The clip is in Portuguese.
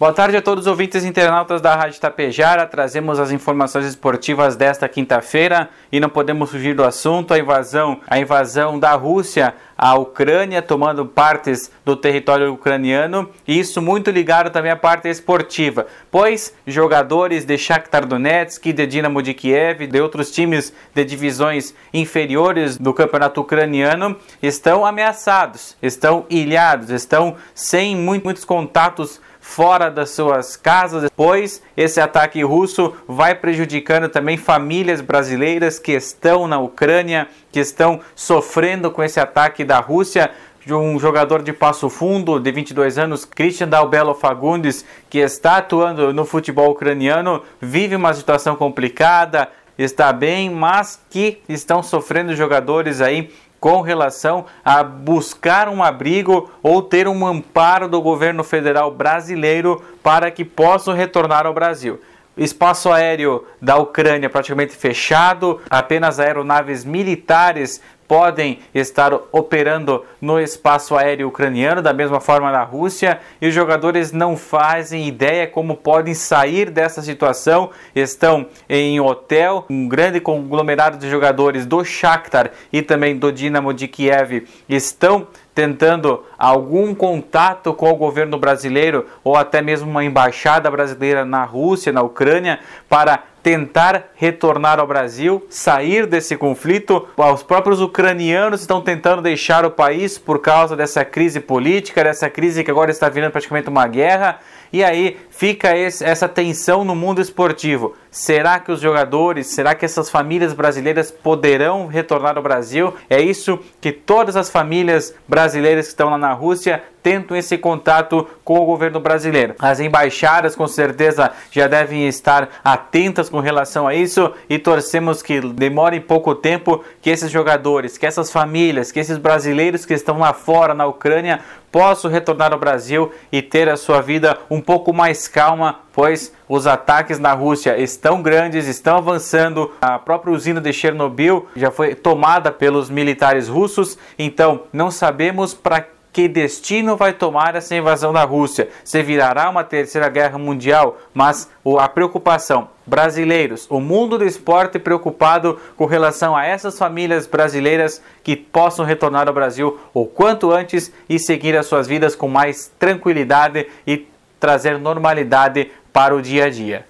Boa tarde a todos os ouvintes internautas da Rádio Tapejara. Trazemos as informações esportivas desta quinta-feira e não podemos fugir do assunto, a invasão, a invasão da Rússia à Ucrânia, tomando partes do território ucraniano, e isso muito ligado também à parte esportiva, pois jogadores de Shakhtar Donetsk, de Dinamo de Kiev, de outros times de divisões inferiores do campeonato ucraniano estão ameaçados, estão ilhados, estão sem muitos contatos fora das suas casas, pois esse ataque russo vai prejudicando também famílias brasileiras que estão na Ucrânia, que estão sofrendo com esse ataque da Rússia de um jogador de Passo Fundo, de 22 anos, Christian Dalbello Fagundes, que está atuando no futebol ucraniano, vive uma situação complicada, está bem, mas que estão sofrendo jogadores aí com relação a buscar um abrigo ou ter um amparo do governo federal brasileiro para que possam retornar ao Brasil. Espaço aéreo da Ucrânia praticamente fechado, apenas aeronaves militares podem estar operando no espaço aéreo ucraniano, da mesma forma na Rússia, e os jogadores não fazem ideia como podem sair dessa situação. Estão em hotel, um grande conglomerado de jogadores do Shakhtar e também do Dinamo de Kiev estão tentando algum contato com o governo brasileiro ou até mesmo uma embaixada brasileira na Rússia, na Ucrânia, para tentar retornar ao Brasil, sair desse conflito. Os próprios ucranianos estão tentando deixar o país por causa dessa crise política, dessa crise que agora está virando praticamente uma guerra. E aí fica esse, essa tensão no mundo esportivo. Será que os jogadores, será que essas famílias brasileiras poderão retornar ao Brasil? É isso que todas as famílias brasileiras que estão lá na Rússia tentam esse contato com o governo brasileiro. As embaixadas com certeza já devem estar atentas com relação a isso e torcemos que demore pouco tempo que esses jogadores, que essas famílias, que esses brasileiros que estão lá fora na Ucrânia possam retornar ao Brasil e ter a sua vida um pouco mais calma, pois os ataques na Rússia estão grandes, estão avançando. A própria usina de Chernobyl já foi tomada pelos militares russos, então não sabemos para que destino vai tomar essa invasão da Rússia? Se virará uma terceira guerra mundial? Mas a preocupação, brasileiros, o mundo do esporte preocupado com relação a essas famílias brasileiras que possam retornar ao Brasil o quanto antes e seguir as suas vidas com mais tranquilidade e trazer normalidade para o dia a dia.